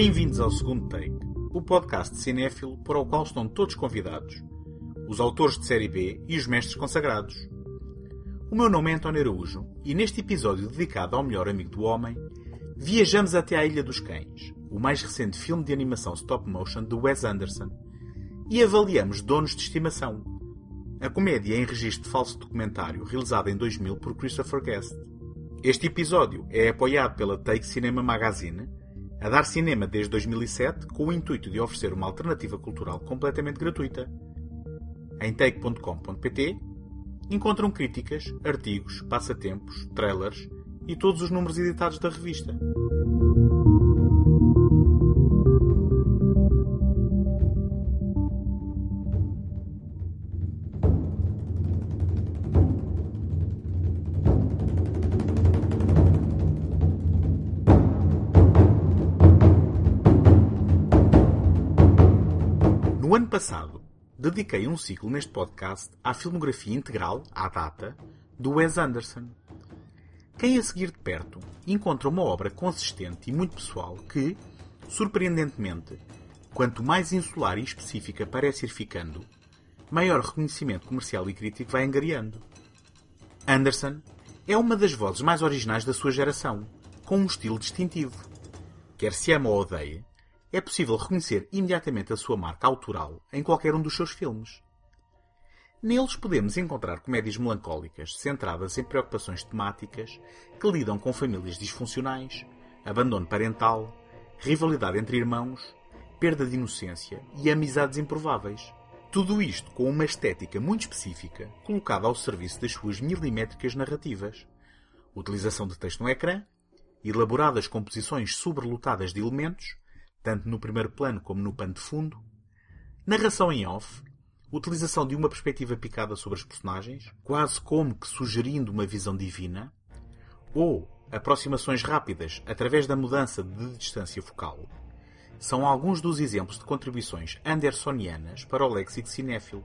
Bem-vindos ao segundo take, o podcast de cinéfilo para o qual estão todos convidados, os autores de série B e os mestres consagrados. O meu nome é António Araújo e neste episódio dedicado ao melhor amigo do homem, viajamos até à Ilha dos Cães, o mais recente filme de animação stop motion de Wes Anderson, e avaliamos Donos de Estimação, a comédia em registro de falso documentário realizada em 2000 por Christopher Guest. Este episódio é apoiado pela Take Cinema Magazine, a dar cinema desde 2007 com o intuito de oferecer uma alternativa cultural completamente gratuita. Em take.com.pt encontram críticas, artigos, passatempos, trailers e todos os números editados da revista. Ano passado, dediquei um ciclo neste podcast à filmografia integral, à data, do Wes Anderson. Quem a seguir de perto encontra uma obra consistente e muito pessoal que, surpreendentemente, quanto mais insular e específica parece ir ficando, maior reconhecimento comercial e crítico vai angariando. Anderson é uma das vozes mais originais da sua geração, com um estilo distintivo. Quer se ama ou odeie, é possível reconhecer imediatamente a sua marca autoral em qualquer um dos seus filmes. Neles podemos encontrar comédias melancólicas centradas em preocupações temáticas que lidam com famílias disfuncionais, abandono parental, rivalidade entre irmãos, perda de inocência e amizades improváveis. Tudo isto com uma estética muito específica colocada ao serviço das suas milimétricas narrativas. Utilização de texto no ecrã, elaboradas composições sobrelotadas de elementos, tanto no primeiro plano como no pano de fundo, narração em off, utilização de uma perspectiva picada sobre os personagens, quase como que sugerindo uma visão divina, ou aproximações rápidas através da mudança de distância focal, são alguns dos exemplos de contribuições andersonianas para o léxico cinéfilo,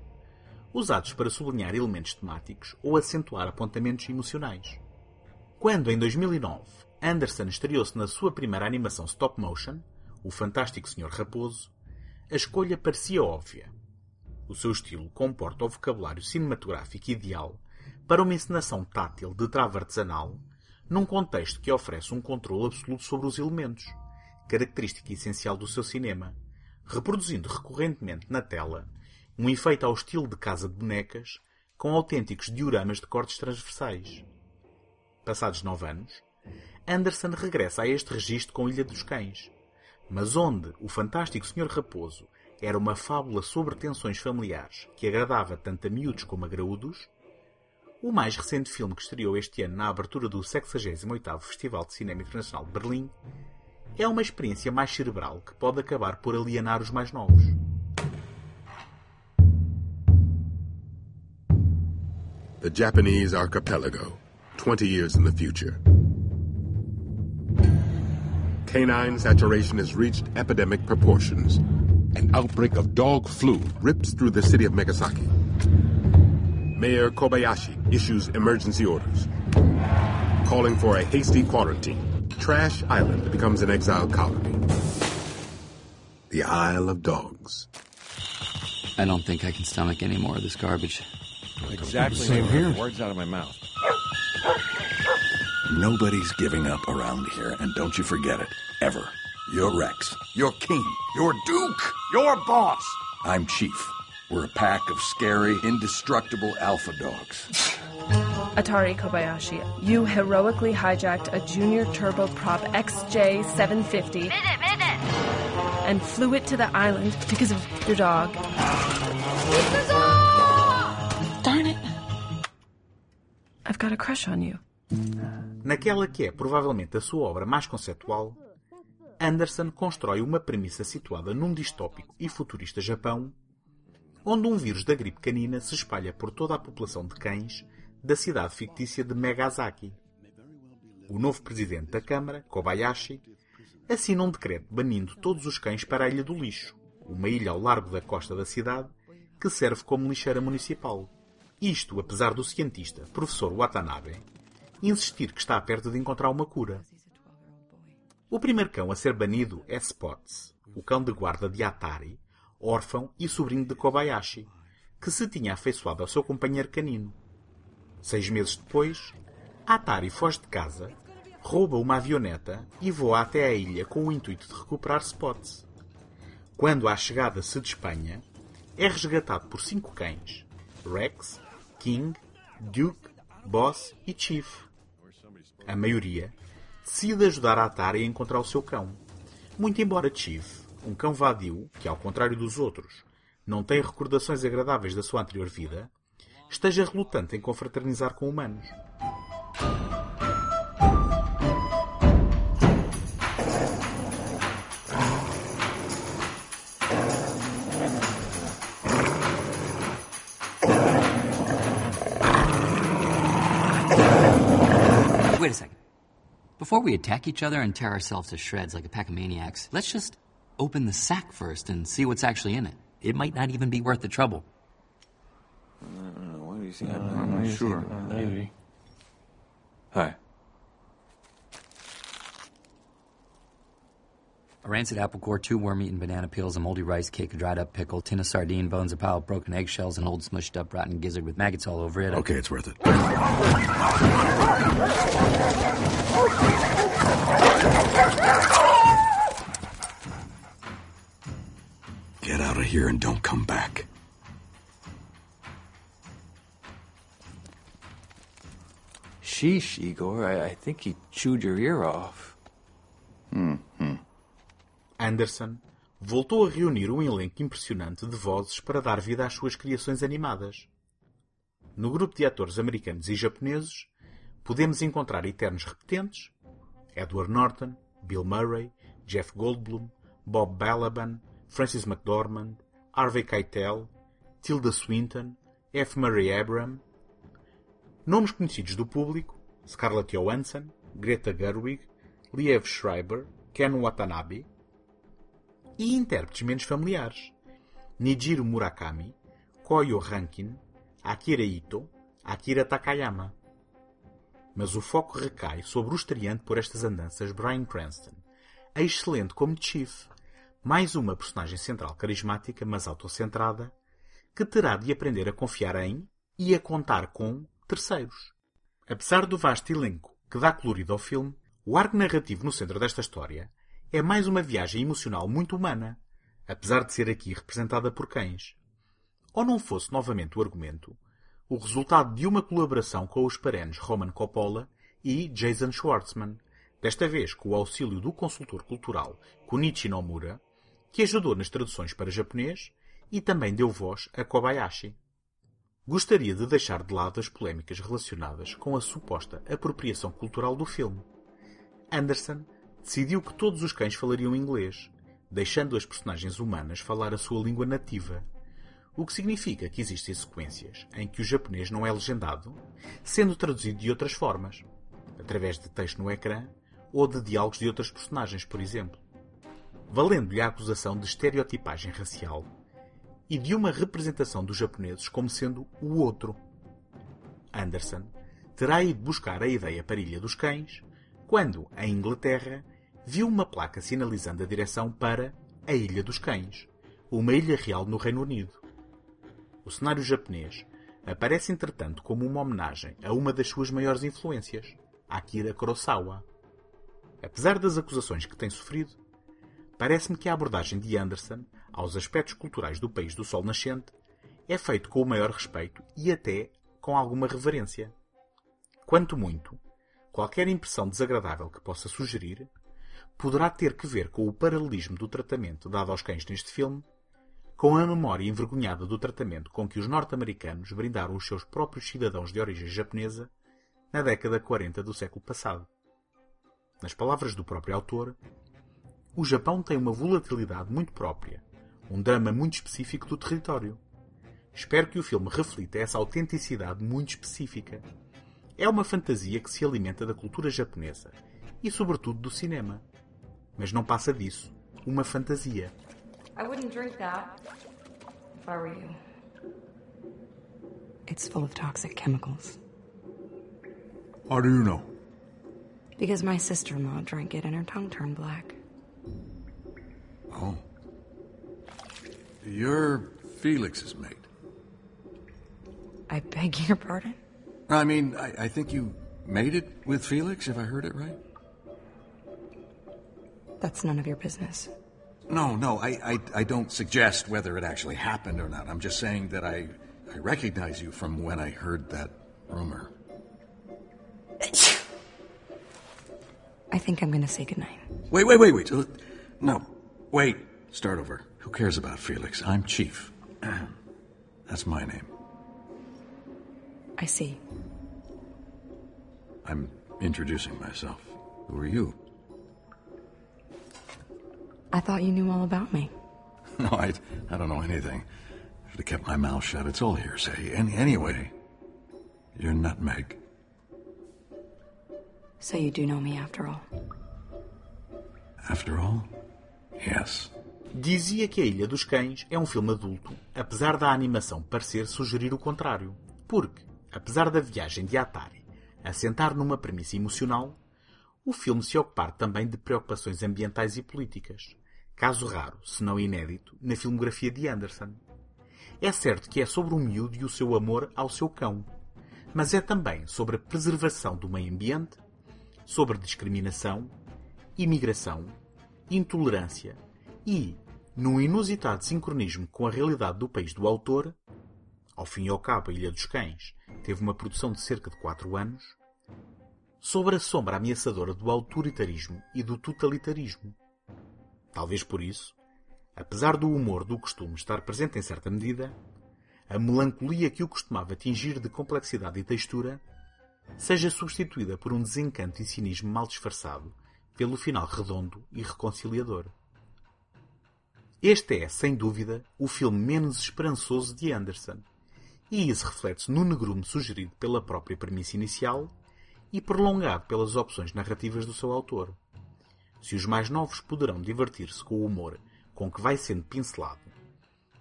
usados para sublinhar elementos temáticos ou acentuar apontamentos emocionais. Quando, em 2009, Anderson estreou-se na sua primeira animação stop motion, O Fantástico Sr. Raposo, a escolha parecia óbvia. O seu estilo comporta o vocabulário cinematográfico ideal para uma encenação tátil de trava artesanal num contexto que oferece um controle absoluto sobre os elementos, característica essencial do seu cinema, reproduzindo recorrentemente na tela um efeito ao estilo de casa de bonecas com autênticos dioramas de cortes transversais. Passados nove anos, Anderson regressa a este registro com Ilha dos Cães, mas onde o fantástico Sr. Raposo era uma fábula sobre tensões familiares que agradava tanto a miúdos como a graúdos, o mais recente filme que estreou este ano na abertura do 68º Festival de Cinema Internacional de Berlim é uma experiência mais cerebral que pode acabar por alienar os mais novos. The Japanese archipelago, 20 years in the future. Canine saturation has reached epidemic proportions. An outbreak of dog flu rips through the city of Megasaki. Mayor Kobayashi issues emergency orders, calling for a hasty quarantine. Trash Island becomes an exile colony. The Isle of Dogs. I don't think I can stomach any more of this garbage. Exactly. Same here. Words out of my mouth. Nobody's giving up around here, and don't you forget it. Ever. You're Rex. You're King. You're Duke. You're Boss. I'm Chief. We're a pack of scary, indestructible alpha dogs. Atari Kobayashi, you heroically hijacked a junior turboprop XJ750 and flew it to the island because of your dog. Darn it. I've got a crush on you. Naquela que é provavelmente a sua obra mais conceptual, Anderson constrói uma premissa situada num distópico e futurista Japão, onde um vírus da gripe canina se espalha por toda a população de cães da cidade fictícia de Megasaki. O novo presidente da Câmara, Kobayashi, assina um decreto banindo todos os cães para a Ilha do Lixo, uma ilha ao largo da costa da cidade que serve como lixeira municipal. Isto apesar do cientista, professor Watanabe, insistir que está perto de encontrar uma cura. O primeiro cão a ser banido é Spots, o cão de guarda de Atari, órfão e sobrinho de Kobayashi, que se tinha afeiçoado ao seu companheiro canino. Seis meses depois, Atari foge de casa, rouba uma avioneta e voa até à ilha com o intuito de recuperar Spots. Quando à chegada se despenha, é resgatado por cinco cães: Rex, King, Duke, Boss e Chief. A maioria decide ajudar a Atari a encontrar o seu cão. Muito embora Chief, um cão vadio, que ao contrário dos outros, não tem recordações agradáveis da sua anterior vida, esteja relutante em confraternizar com humanos. Wait a second. Before we attack each other and tear ourselves to shreds like a pack of maniacs, let's just open the sack first and see what's actually in it. It might not even be worth the trouble. I don't know. What do you think? I'm not sure. Uh, maybe. Hi. A rancid apple core, two worm-eaten banana peels, a moldy rice cake, a dried-up pickle, tin of sardine bones, a pile of broken eggshells, an old smushed-up rotten gizzard with maggots all over it. Okay, it's worth it. Get out of here and don't come back. Sheesh, Igor. I, I think he chewed your ear off. Anderson voltou a reunir um elenco impressionante de vozes para dar vida às suas criações animadas. No grupo de atores americanos e japoneses, podemos encontrar eternos repetentes Edward Norton, Bill Murray, Jeff Goldblum, Bob Balaban, Francis McDormand, Harvey Keitel, Tilda Swinton, F. Murray Abraham, nomes conhecidos do público Scarlett Johansson, Greta Gerwig, Liev Schreiber, Ken Watanabe, e intérpretes menos familiares. Nijiro Murakami, Koyo Rankin, Akira Ito, Akira Takayama. Mas o foco recai sobre o estreante por estas andanças Bryan Cranston, excelente como Chief, mais uma personagem central carismática, mas autocentrada, que terá de aprender a confiar em e a contar com terceiros. Apesar do vasto elenco que dá colorido ao filme, o arco narrativo no centro desta história é mais uma viagem emocional muito humana, apesar de ser aqui representada por cães. Ou não fosse novamente o argumento, o resultado de uma colaboração com os perenes Roman Coppola e Jason Schwartzman, desta vez com o auxílio do consultor cultural Kunichi Nomura, que ajudou nas traduções para japonês e também deu voz a Kobayashi. Gostaria de deixar de lado as polémicas relacionadas com a suposta apropriação cultural do filme. Anderson decidiu que todos os cães falariam inglês, deixando as personagens humanas falar a sua língua nativa. O que significa que existem sequências em que o japonês não é legendado, sendo traduzido de outras formas, através de texto no ecrã ou de diálogos de outras personagens, por exemplo. Valendo-lhe a acusação de estereotipagem racial e de uma representação dos japoneses como sendo o outro. Anderson terá ido buscar a ideia para Ilha dos Cães quando, em Inglaterra, viu uma placa sinalizando a direção para a Ilha dos Cães, uma ilha real no Reino Unido. O cenário japonês aparece entretanto como uma homenagem a uma das suas maiores influências, Akira Kurosawa. Apesar das acusações que tem sofrido, parece-me que a abordagem de Anderson aos aspectos culturais do país do sol nascente é feito com o maior respeito e até com alguma reverência. Quanto muito, qualquer impressão desagradável que possa sugerir poderá ter que ver com o paralelismo do tratamento dado aos cães neste filme com a memória envergonhada do tratamento com que os norte-americanos brindaram os seus próprios cidadãos de origem japonesa na década 40 do século passado. Nas palavras do próprio autor, o Japão tem uma volatilidade muito própria, um drama muito específico do território. Espero que o filme reflita essa autenticidade muito específica. É uma fantasia que se alimenta da cultura japonesa e, sobretudo, do cinema. Mas não passa disso. Uma fantasia. I wouldn't drink that if I were you. It's full of toxic chemicals. How do you know? Because my sister in law drank it and her tongue turned black. Oh. You're Felix's mate. I beg your pardon? I mean, I, I think you made it with Felix, if I heard it right. That's none of your business. No, no, I, I, I don't suggest whether it actually happened or not. I'm just saying that I, I recognize you from when I heard that rumor. I think I'm gonna say goodnight. Wait, wait, wait, wait. Uh, No, wait. Start over. Who cares about Felix? I'm Chief. That's my name. I see. I'm introducing myself. Who are you? I thought you knew all about me. No, I, I don't know anything. Should have kept my mouth shut. It's all hearsay. Any, anyway, you're Nutmeg. So you do know me after all. After all, yes. Dizia que A Ilha dos Cães é um filme adulto, apesar da animação parecer sugerir o contrário. Porque, apesar da viagem de Atari assentar numa premissa emocional, o filme se ocupar também de preocupações ambientais e políticas. Caso raro, se não inédito, na filmografia de Anderson. É certo que é sobre um miúdo e o seu amor ao seu cão, mas é também sobre a preservação do meio ambiente, sobre discriminação, imigração, intolerância e, num inusitado sincronismo com a realidade do país do autor, ao fim e ao cabo a Ilha dos Cães teve uma produção de cerca de 4 anos, sobre a sombra ameaçadora do autoritarismo e do totalitarismo. Talvez por isso, apesar do humor do costume estar presente em certa medida, a melancolia que o costumava atingir de complexidade e textura seja substituída por um desencanto e cinismo mal disfarçado pelo final redondo e reconciliador. Este é, sem dúvida, o filme menos esperançoso de Anderson, e isso reflete-se no negrume sugerido pela própria premissa inicial e prolongado pelas opções narrativas do seu autor. Se os mais novos poderão divertir-se com o humor com que vai sendo pincelado,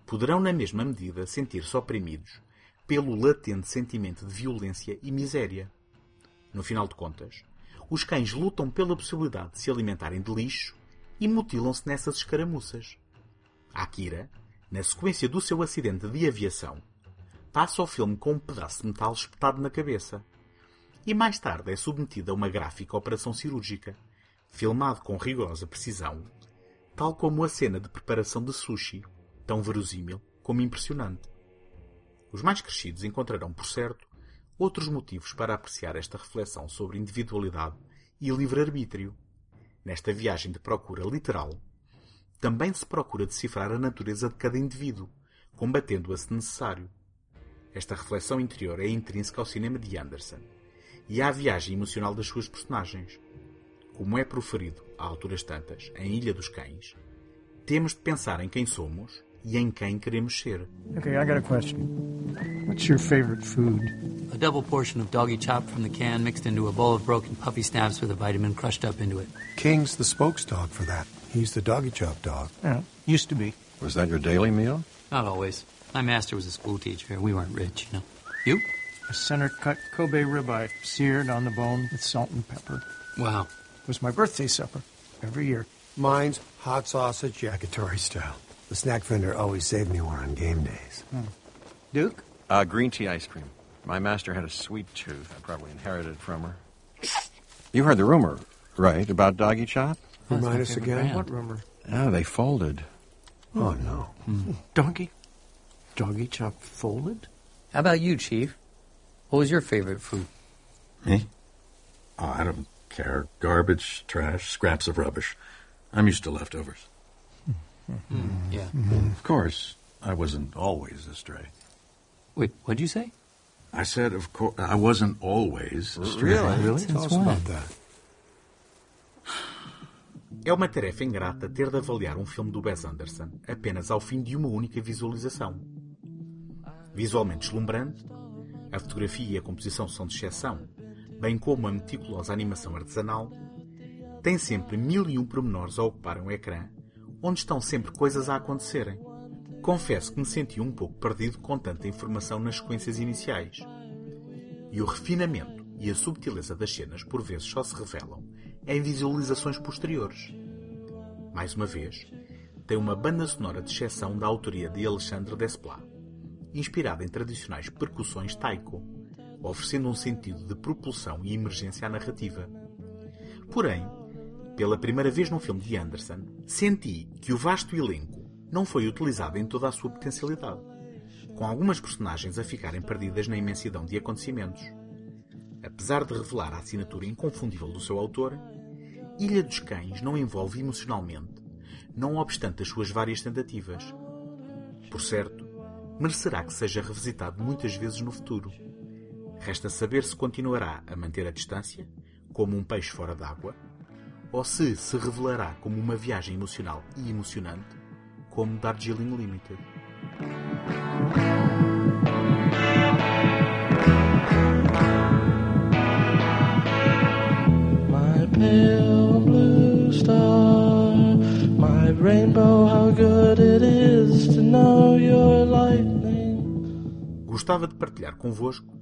poderão na mesma medida sentir-se oprimidos pelo latente sentimento de violência e miséria. No final de contas, os cães lutam pela possibilidade de se alimentarem de lixo e mutilam-se nessas escaramuças. Akira, na sequência do seu acidente de aviação, passa o filme com um pedaço de metal espetado na cabeça. E mais tarde é submetido a uma gráfica operação cirúrgica, filmado com rigorosa precisão, tal como a cena de preparação de sushi, tão verosímil como impressionante. Os mais crescidos encontrarão, por certo, outros motivos para apreciar esta reflexão sobre individualidade e livre-arbítrio. Nesta viagem de procura literal, também se procura decifrar a natureza de cada indivíduo, combatendo-a se necessário. Esta reflexão interior é intrínseca ao cinema de Anderson e à viagem emocional das suas personagens. Como é proferido a alturas tantas em Ilha dos Cães, temos de pensar em quem somos e em quem queremos ser. Okay, I got a question. What's your favorite food? A double portion of doggy chop from the can mixed into a bowl of broken puppy snaps with a vitamin crushed up into it. King's the spokes dog for that. He's the doggy chop dog. Yeah, used to be. Was that your daily meal? Not always. My master was a school teacher. We weren't rich, you know. You? A center cut Kobe ribeye, seared on the bone with salt and pepper. Wow. It was my birthday supper every year. Mine's hot sausage, yakitori style. The snack vendor always saved me one on game days. Duke? Uh, green tea ice cream. My master had a sweet tooth. I probably inherited from her. You heard the rumor, right, about Doggy Chop? That's Remind us again. brand. What rumor? Oh, they folded. Oh, no. Doggy? Doggy chop folded? How about you, Chief? What was your favorite food? Me? Oh, I don't care. Garbage, trash, scraps of rubbish. I'm used to leftovers. Yeah. Of course, I wasn't always astray. Wait, what'd you say? I said, of course, I wasn't always astray. Really? Tell us about that. É uma tarefa ingrata ter de avaliar um filme do Wes Anderson apenas ao fim de uma única visualização. Visualmente deslumbrante, a fotografia e a composição são de exceção, bem como a meticulosa animação artesanal, tem sempre mil e um pormenores a ocuparem o ecrã, onde estão sempre coisas a acontecerem. Confesso que me senti um pouco perdido com tanta informação nas sequências iniciais. E o refinamento e a subtileza das cenas por vezes só se revelam em visualizações posteriores. Mais uma vez, tem uma banda sonora de exceção da autoria de Alexandre Desplat, inspirada em tradicionais percussões taiko, oferecendo um sentido de propulsão e emergência à narrativa. Porém, pela primeira vez num filme de Anderson, senti que o vasto elenco não foi utilizado em toda a sua potencialidade, com algumas personagens a ficarem perdidas na imensidão de acontecimentos. Apesar de revelar a assinatura inconfundível do seu autor, Ilha dos Cães não envolve emocionalmente, não obstante as suas várias tentativas. Por certo, merecerá que seja revisitado muitas vezes no futuro. Resta saber se continuará a manter a distância, como um peixe fora d'água, ou se se revelará como uma viagem emocional e emocionante, como Darjeeling Limited. My pale blue star, my rainbow, how good it is to know your lightning. Gostava de partilhar convosco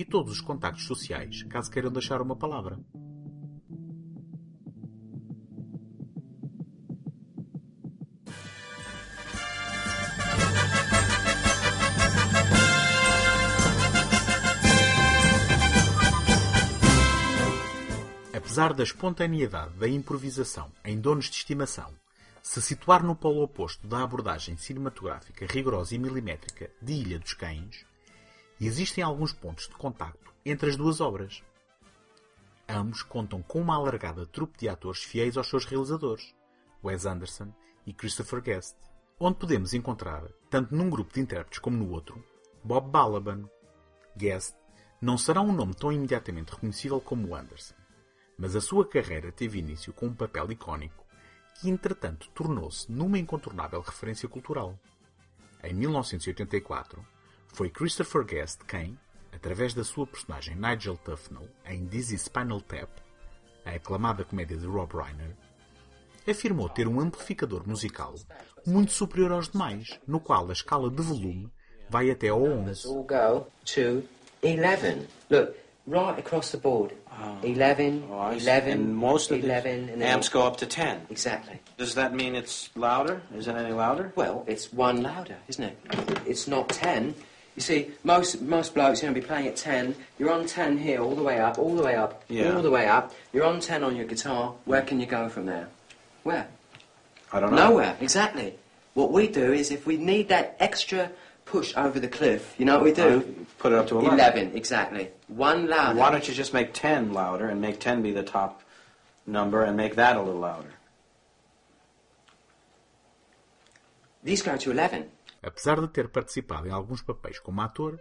e todos os contactos sociais, caso queiram deixar uma palavra. Apesar da espontaneidade da improvisação em Donos de Estimação se situar no polo oposto da abordagem cinematográfica rigorosa e milimétrica de Ilha dos Cães, existem alguns pontos de contacto entre as duas obras. Ambos contam com uma alargada trupe de atores fiéis aos seus realizadores, Wes Anderson e Christopher Guest, onde podemos encontrar, tanto num grupo de intérpretes como no outro, Bob Balaban. Guest não será um nome tão imediatamente reconhecível como Anderson, mas a sua carreira teve início com um papel icónico que, entretanto, tornou-se numa incontornável referência cultural. Em 1984, foi Christopher Guest quem, através da sua personagem Nigel Tufnell em Dizzy Spinal Tap, a aclamada comédia de Rob Reiner, afirmou ter um amplificador musical muito superior aos demais, no qual a escala de volume vai até ao 11. all go to 11. Look, right across the board. 11, Oh, I see. 11, And most of the 11, and amps go up to 10. Exactly. Does that mean it's louder? Is it any louder? Well, it's one louder, isn't it? It's not 10. You see, most most blokes, you know, be playing at 10. You're on 10 here, all the way up, all the way up, Yeah. all the way up. You're on 10 on your guitar. Where can you go from there? Where? I don't know. Nowhere, exactly. What we do is if we need that extra push over the cliff, you know what we do? Put it up to 11. 11, exactly. One louder. Why don't you just make 10 louder and make 10 be the top number and make that a little louder? These go to 11. Apesar de ter participado em alguns papéis como ator,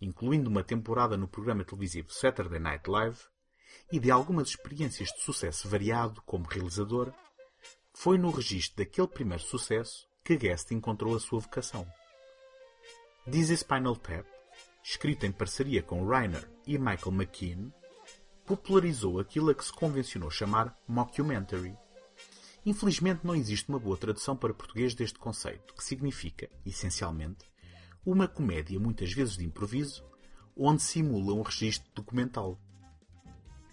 incluindo uma temporada no programa televisivo Saturday Night Live, e de algumas experiências de sucesso variado como realizador, foi no registro daquele primeiro sucesso que Guest encontrou a sua vocação. Dizzy Spinal Tap, escrito em parceria com Reiner e Michael McKean, popularizou aquilo a que se convencionou chamar mockumentary. Infelizmente não existe uma boa tradução para português deste conceito, que significa, essencialmente, uma comédia muitas vezes de improviso, onde simula um registro documental.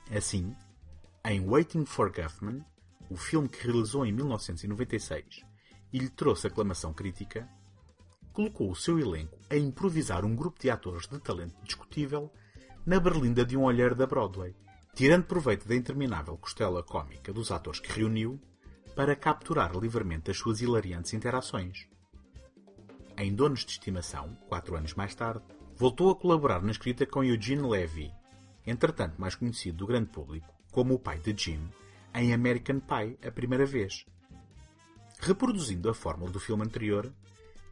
Assim, em Waiting for Guffman, o filme que realizou em 1996 e lhe trouxe aclamação crítica, colocou o seu elenco a improvisar um grupo de atores de talento discutível na berlinda de um olhar da Broadway, tirando proveito da interminável costela cómica dos atores que reuniu para capturar livremente as suas hilariantes interações. Em Donos de Estimação, quatro anos mais tarde, voltou a colaborar na escrita com Eugene Levy, entretanto mais conhecido do grande público como o pai de Jim, em American Pie a primeira vez. Reproduzindo a fórmula do filme anterior,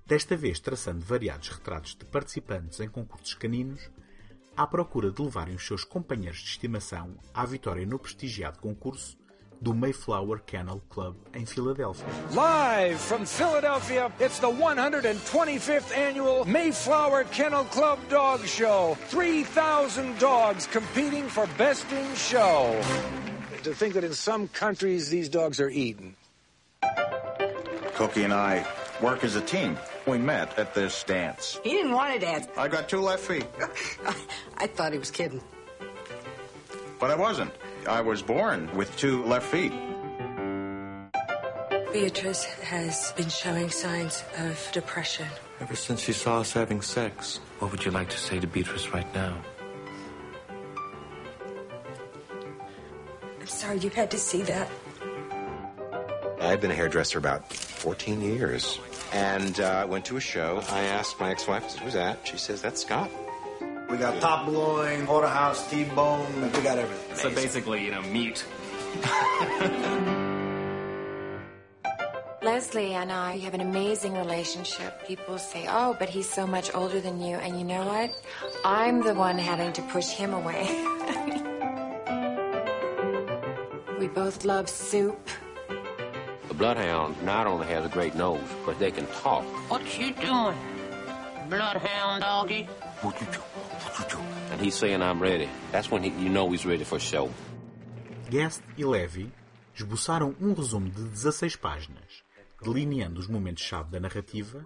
desta vez traçando variados retratos de participantes em concursos caninos, à procura de levarem os seus companheiros de estimação à vitória no prestigiado concurso do Mayflower Kennel Club em Filadélfia. Live from Philadelphia, it's the 125th annual Mayflower Kennel Club Dog Show. 3,000 dogs competing for Best in Show. To think that in some countries these dogs are eaten. Cookie and I work as a team. We met at this dance. He didn't want to dance. I got two left feet. I thought he was kidding. But I wasn't. I was born with two left feet. Beatrice has been showing signs of depression. Ever since she saw us having sex, what would you like to say to Beatrice right now? I'm sorry you had to see that. I've been a hairdresser about 14 years. And uh, I went to a show. I asked my ex-wife, who's that? She says, that's Scott. We got top loin, porterhouse, T-bone, we got everything. So basically, you know, meat. Leslie and I have an amazing relationship. People say, oh, but he's so much older than you. And you know what? I'm the one having to push him away. we both love soup. The bloodhound not only has a great nose, but they can talk. What you doing, bloodhound doggy? And he's saying, I'm ready. That's when he, you know he's ready for show. Guest e Levy esboçaram um resumo de 16 páginas, delineando os momentos-chave da narrativa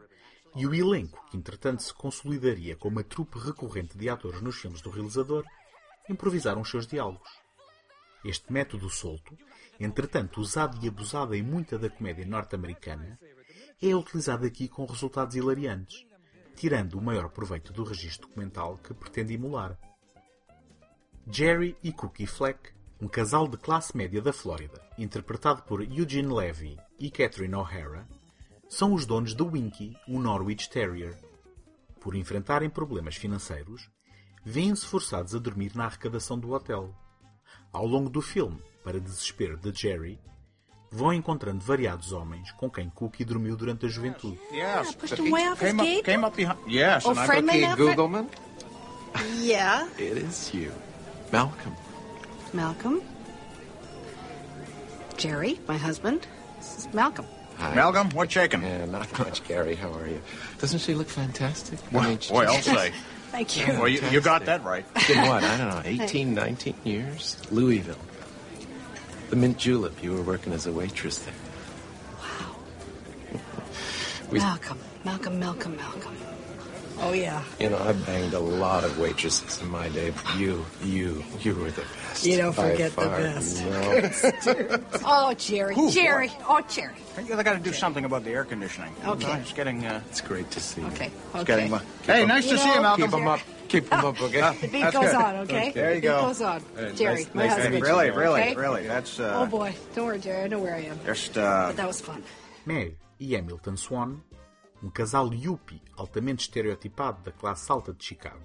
e o elenco que, entretanto, se consolidaria como a trupe recorrente de atores nos filmes do realizador, improvisaram os seus diálogos. Este método solto, entretanto usado e abusado em muita da comédia norte-americana, é utilizado aqui com resultados hilariantes, tirando o maior proveito do registro documental que pretende emular. Jerry e Cookie Fleck, um casal de classe média da Flórida, interpretado por Eugene Levy e Catherine O'Hara, são os donos de Winky, um Norwich Terrier. Por enfrentarem problemas financeiros, vêm-se forçados a dormir na arrecadação do hotel. Ao longo do filme, para desespero de Jerry, vão encontrando variados homens com quem Cookie dormiu durante a juventude. Yes, pushed him way off his came up, gate? came up behind. Yes, Oh, and I? Googleman? Yeah. It is you. Malcolm. Malcolm. Jerry, my husband. This is Malcolm. Hi. Malcolm, what's shaking? Yeah, not much, Gary. How are you? Doesn't she look fantastic? Well, I mean, boy, I'll say. Thank you. Well, you, you got that right. Been what? I don't know, 18, 19 years? Louisville. The Mint Julep. You were working as a waitress there. Wow. We- Malcolm. Malcolm, Malcolm, Malcolm. Oh, yeah. You know, I banged a lot of waitresses in my day, but you, you, you were the best. You don't by forget the best. No. oh, Jerry. Ooh, Jerry. boy. Oh, Jerry. I got to do something about the air conditioning. Okay. It's getting. Uh, it's great to see you. Okay. It's Okay. getting. uh, Hey, nice You to see you, know- Malcolm. Keep them up. Keep them up, okay? The beat That's goes good. on, okay? There you the go. beat goes on. Uh, Jerry, nice- my nice husband. Really, really, Okay? really. That's. Uh, Oh, boy. Don't worry, Jerry. I know where I am. Just. Uh, But that was fun. Meg e Hamilton Swan, um casal yuppie altamente estereotipado da classe alta de Chicago,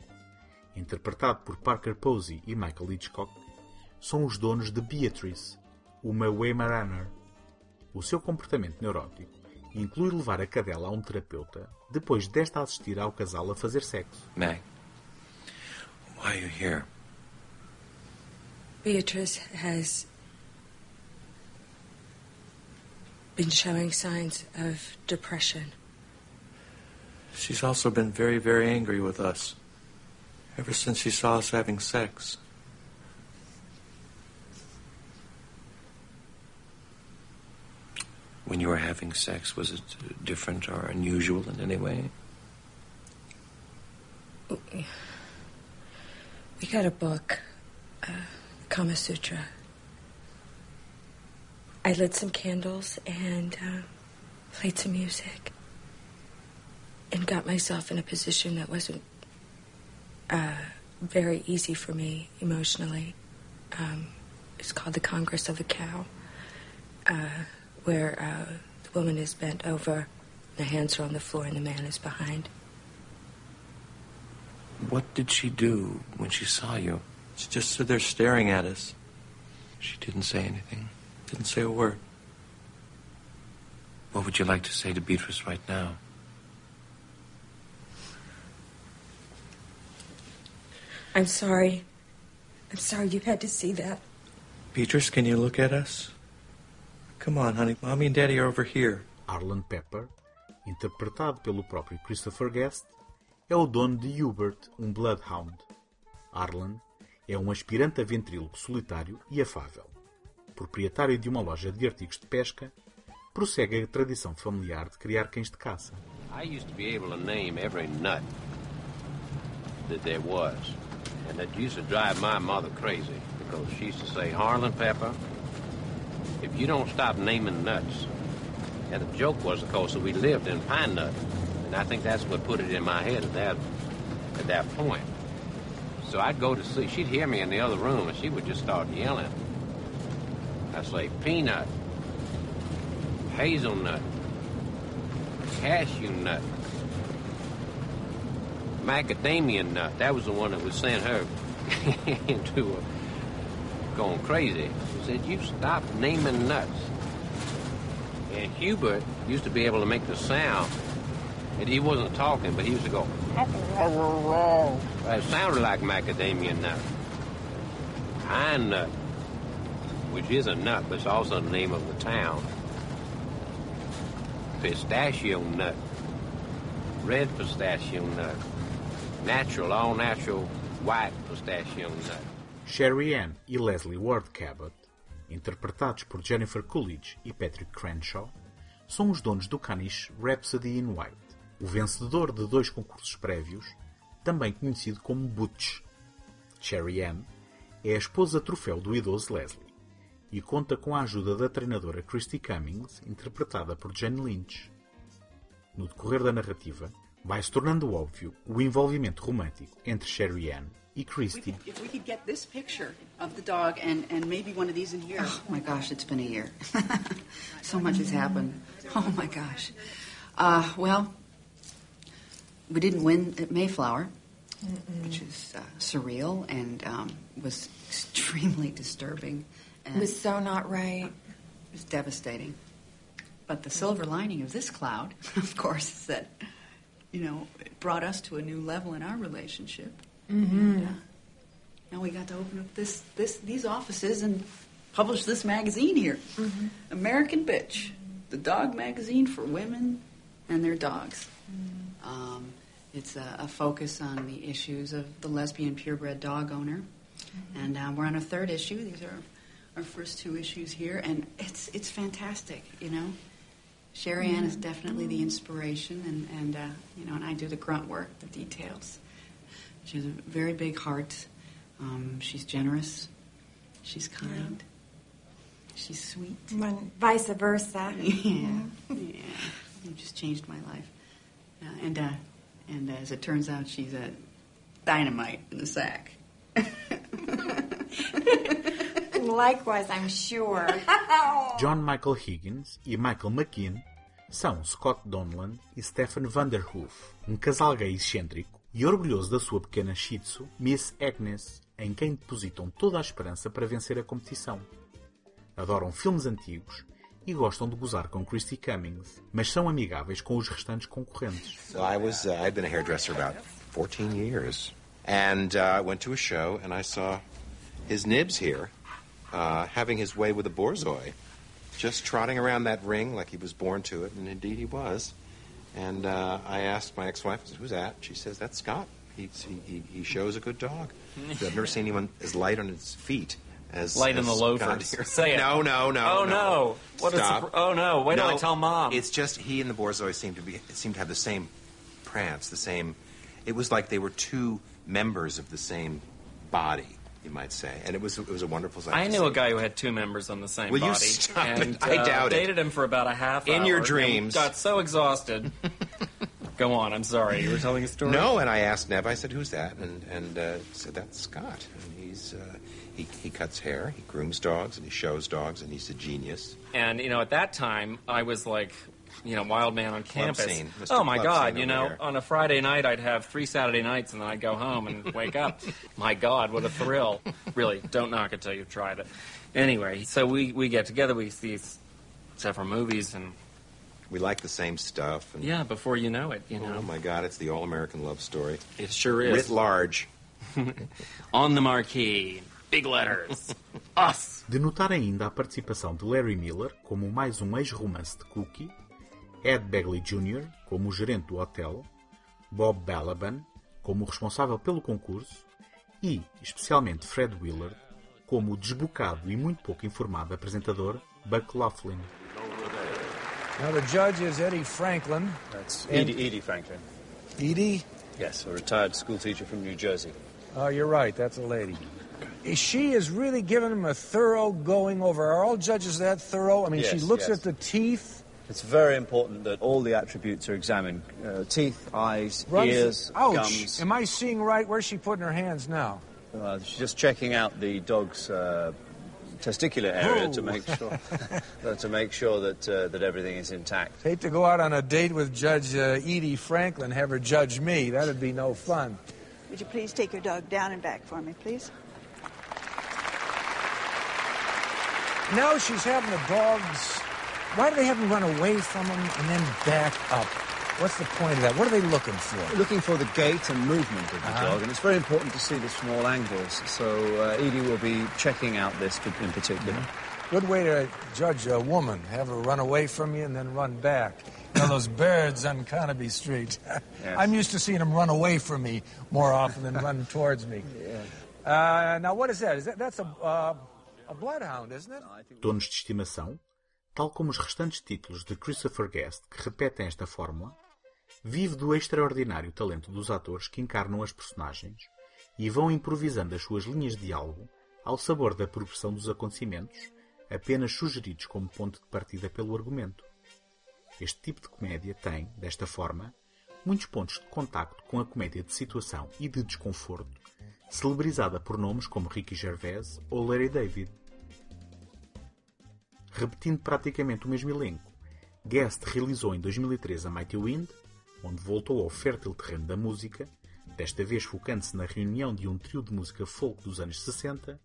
interpretado por Parker Posey e Michael Hitchcock, são os donos de Beatrice, uma Weimaraner. O seu comportamento neurótico inclui levar a cadela a um terapeuta depois desta assistir ao casal a fazer sexo. Meg, why are you here? Beatrice has been showing signs of depression. She's also been very, very angry with us. Ever since she saw us having sex. When you were having sex, was it different or unusual in any way? We got a book, uh, Kama Sutra. I lit some candles and uh, played some music and got myself in a position that wasn't uh, very easy for me emotionally. Um, it's called the Congress of the Cow, uh, where uh, the woman is bent over, the hands are on the floor, and the man is behind. What did she do when she saw you? She just stood there staring at us. She didn't say anything, didn't say a word. What would you like to say to Beatrice right now? I'm sorry. I'm sorry you had to see that. Beatrice, can you look at us? Come on, honey. Mommy and Daddy are over here. Arlen Pepper, interpretado pelo próprio Christopher Guest, é o dono de Hubert, um Bloodhound. Arlen é um aspirante a ventríloco solitário e afável. Proprietário de uma loja de artigos de pesca, prossegue a tradição familiar de criar cães de caça. I used to be able to name every nut that there was. And that used to drive my mother crazy because she used to say, Harlan Pepper, if you don't stop naming nuts. And the joke was, of course, that we lived in Pine Nut. And I think that's what put it in my head at that, at that point. So I'd go to sleep. She'd hear me in the other room and she would just start yelling. I'd say, peanut, hazelnut, cashew nut, macadamia nut. That was the one that was send her into a, going crazy. She said, you stop naming nuts. And Hubert used to be able to make the sound. And he wasn't talking, but he used to go. It sounded like macadamia nut. Pine nut, which is a nut, but it's also the name of the town. Pistachio nut, red pistachio nut, natural, all natural white pistachio nut. Sherry Ann e Leslie Ward Cabot, interpretados por Jennifer Coolidge e Patrick Crenshaw, são os donos do caniche Rhapsody in White, o vencedor de dois concursos prévios, também conhecido como Butch. Sherry Ann é a esposa troféu do idoso Leslie e conta com a ajuda da treinadora Christy Cummings, interpretada por Jane Lynch. No decorrer da narrativa, vai se tornando óbvio o envolvimento romântico entre Sherry Ann e Christy. If we could get this picture of the dog and, and maybe one of these in here. Oh my gosh, it's been a year. so much has happened. Oh my gosh. Uh, well, we didn't win at Mayflower, which is uh, surreal and um, was extremely disturbing. And It was so not right. It was devastating. But the silver lining of this cloud, of course, is that, you know, it brought us to a new level in our relationship. Mm-hmm. And, uh, now we got to open up this, this, these offices and publish this magazine here. Mm-hmm. American Bitch, the dog magazine for women and their dogs. Um, it's a, a focus on the issues of the lesbian purebred dog owner. And uh, we're on a third issue. These are our first two issues here, and it's it's fantastic. You know, Sherry Ann is definitely the inspiration, and and uh, you know, and I do the grunt work, the details. She has a very big heart. Um, she's generous. She's kind. She's sweet. When vice versa. Yeah, yeah. You just changed my life. Uh, and uh, and as it turns out, she's a dynamite in a sack. Likewise, I'm sure. John Michael Higgins e Michael McKean são Scott Donlan e Stephen Vanderhoof, um casal gay excêntrico e orgulhoso da sua pequena Shih Tzu, Miss Agnes, em quem depositam toda a esperança para vencer a competição. Adoram filmes antigos e gostam de gozar com Christy Cummings, mas são amigáveis com os restantes concorrentes. So I was uh, I've been a hairdresser about 14 years. And uh, I went to a show and I saw his nibs here uh, having his way with a borzoi, just trotting around that ring like he was born to it, and indeed he was. And uh, I asked my ex-wife, "Who's that?" She says, "That's Scott. He, he he shows a good dog. I've never seen anyone as light on his feet as Light in the loafers. here." Say it. No, no, no. Oh, no. What a Stop. surpri- oh, no. Wait till I tell Mom. It's just he and the borzoi seemed to be seemed to have the same prance, the same. It was like they were two members of the same body, you might say, and it was it was a wonderful sight. I knew a guy who had two members on the same Will you body. stop it? and, I uh, doubt it. dated him for about a half In your dreams. Got so exhausted. Go on. I'm sorry. You were telling a story. No, and I asked Nev. I said, "Who's that?" And and uh, said, "That's Scott. And he's uh, he he cuts hair, he grooms dogs, and he shows dogs, and he's a genius." And you know, at that time, I was like, you know, wild man on Club campus. scene. Mr. Oh my Club God! scene You over know, there. on a Friday night, I'd have three Saturday nights, and then I'd go home and wake up. My God, what a thrill! Really, don't knock it till you've tried it. Anyway, so we we get together, we see several movies, and We like the same stuff. And yeah, before you know it, you know, Oh my God! It's the all-American love story. it sure is. Writ large. on the marquee. Big letters. Us. De notar ainda a participação de Larry Miller como mais um ex-romance de Cookie, Ed Begley Jr. como o gerente do hotel, Bob Balaban como o responsável pelo concurso e, especialmente, Fred Willard como o desbocado e muito pouco informado apresentador Buck Laughlin. Now, the judge is Eddie Franklin. That's Edie, Edie Franklin. Edie? Yes, a retired school teacher from New Jersey. Oh, you're right. That's a lady. She is really giving him a thorough going over. Are all judges that thorough? I mean, she looks yes. at the teeth. It's very important that all the attributes are examined uh, teeth, eyes, runs- ears, Ouch! gums. Am I seeing right? Where's she putting her hands now? Uh, she's just checking out the dog's uh, testicular area to make sure uh, to make sure that uh, that everything is intact. Hate to go out on a date with Judge uh, Edie Franklin, have her judge me. That'd be no fun. Would you please take your dog down and back for me, please? Now she's having the dogs. Why do they have them run away from them and then back up? What's the point of that? What are they looking for? Looking for the gait and movement of the Uh-huh. dog, and it's very important to see the small angles. So uh, Edie will be checking out this in particular. Good way to judge a woman. Have her run away from you and then run back. You know, those birds on Carnaby Street. I'm used to seeing them run away from me more often than run towards me. Uh, now, what is that? Is that that's a uh, Donos de estimação, tal como os restantes títulos de Christopher Guest que repetem esta fórmula, vive do extraordinário talento dos atores que encarnam as personagens e vão improvisando as suas linhas de diálogo ao sabor da progressão dos acontecimentos, apenas sugeridos como ponto de partida pelo argumento. Este tipo de comédia tem, desta forma, muitos pontos de contacto com a comédia de situação e de desconforto, celebrizada por nomes como Ricky Gervais ou Larry David. Repetindo praticamente o mesmo elenco, Guest realizou em 2003 a Mighty Wind, onde voltou ao fértil terreno da música, desta vez focando-se na reunião de um trio de música folk dos anos 60,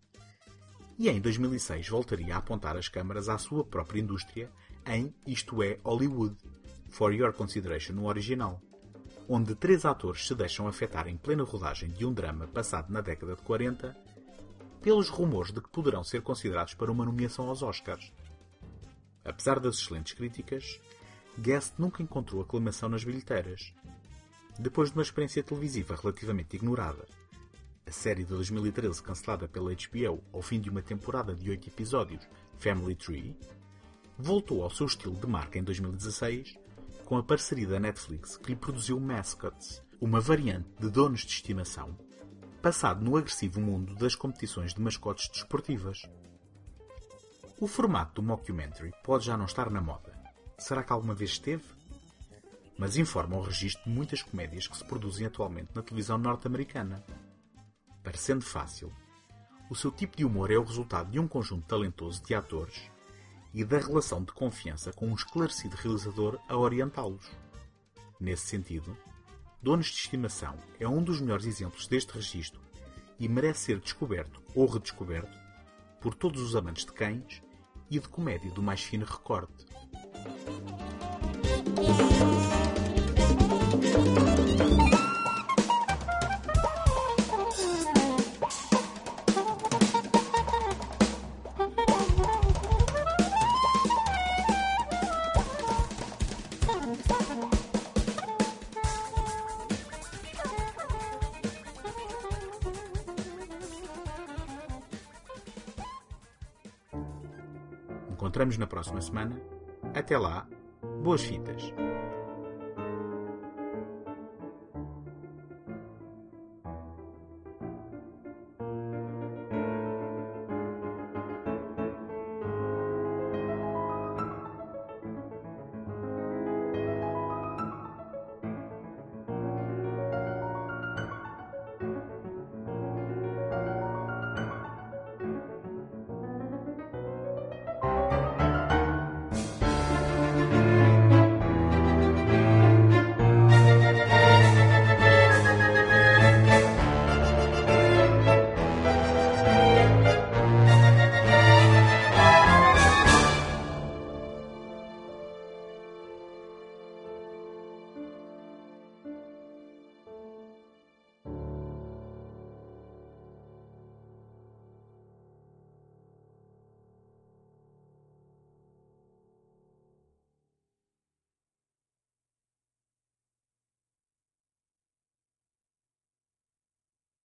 e em 2006 voltaria a apontar as câmaras à sua própria indústria em Isto é Hollywood, For Your Consideration no original, onde três atores se deixam afetar em plena rodagem de um drama passado na década de 40 pelos rumores de que poderão ser considerados para uma nomeação aos Oscars. Apesar das excelentes críticas, Guest nunca encontrou aclamação nas bilheteiras. Depois de uma experiência televisiva relativamente ignorada, a série de 2013 cancelada pela HBO ao fim de uma temporada de 8 episódios, Family Tree, voltou ao seu estilo de marca em 2016 com a parceria da Netflix que lhe produziu Mascots, uma variante de donos de estimação, passado no agressivo mundo das competições de mascotes desportivas. O formato do mockumentary pode já não estar na moda. Será que alguma vez esteve? Mas informa o registro de muitas comédias que se produzem atualmente na televisão norte-americana. Parecendo fácil, o seu tipo de humor é o resultado de um conjunto talentoso de atores e da relação de confiança com um esclarecido realizador a orientá-los. Nesse sentido, Donos de Estimação é um dos melhores exemplos deste registro e merece ser descoberto ou redescoberto por todos os amantes de cães e de comédia do mais fino recorte. Próxima semana. Até lá, boas fitas!